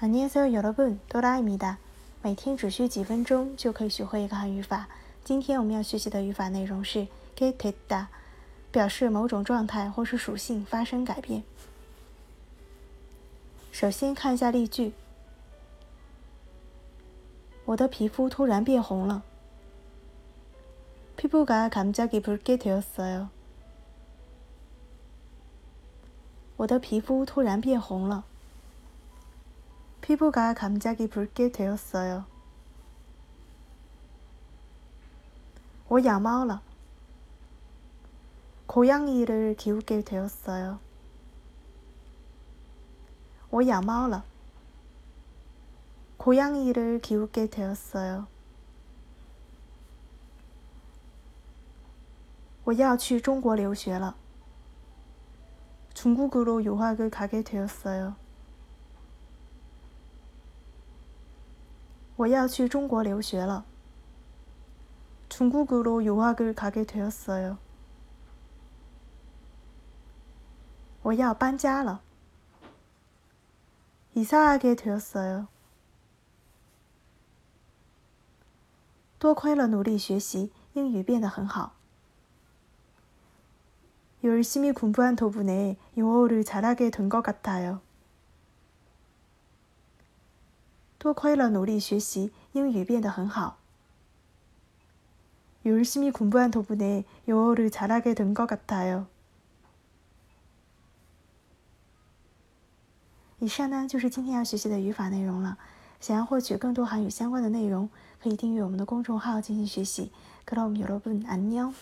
念所有여러분哆啦 A 米哒。每天只需几分钟就可以学会一个汉语法。今天我们要学习的语法内容是 “getda”，表示某种状态或是属性发生改变。首先看一下例句：我的皮肤突然变红了。피부가감작이붉게되었어 요。 我的皮肤突然变红了。 피부가감작이붉게되었어 요。 我养猫了。고양이를키우게되었어 요。 我养猫了。고양이를키우게되었어 요。 我要去中国留学了。중국으로유학을가게되었어 요。 我要去中国留学了。중국으로유학을가게되었어 요。 我要搬家了。이사하게되었어 요。 多亏了努力学习，英语变得很好。열심히공부한덕분에영어를잘하게된것같아 요。 多亏了努力学习，英语变得很好。열심히공부한덕분에영어를잘하게된것같아 요。 以上呢就是今天要学习的语法内容了。想要获取更多韩语相关的内容，可以订阅我们的公众号进行学习。그럼여러분안 녕。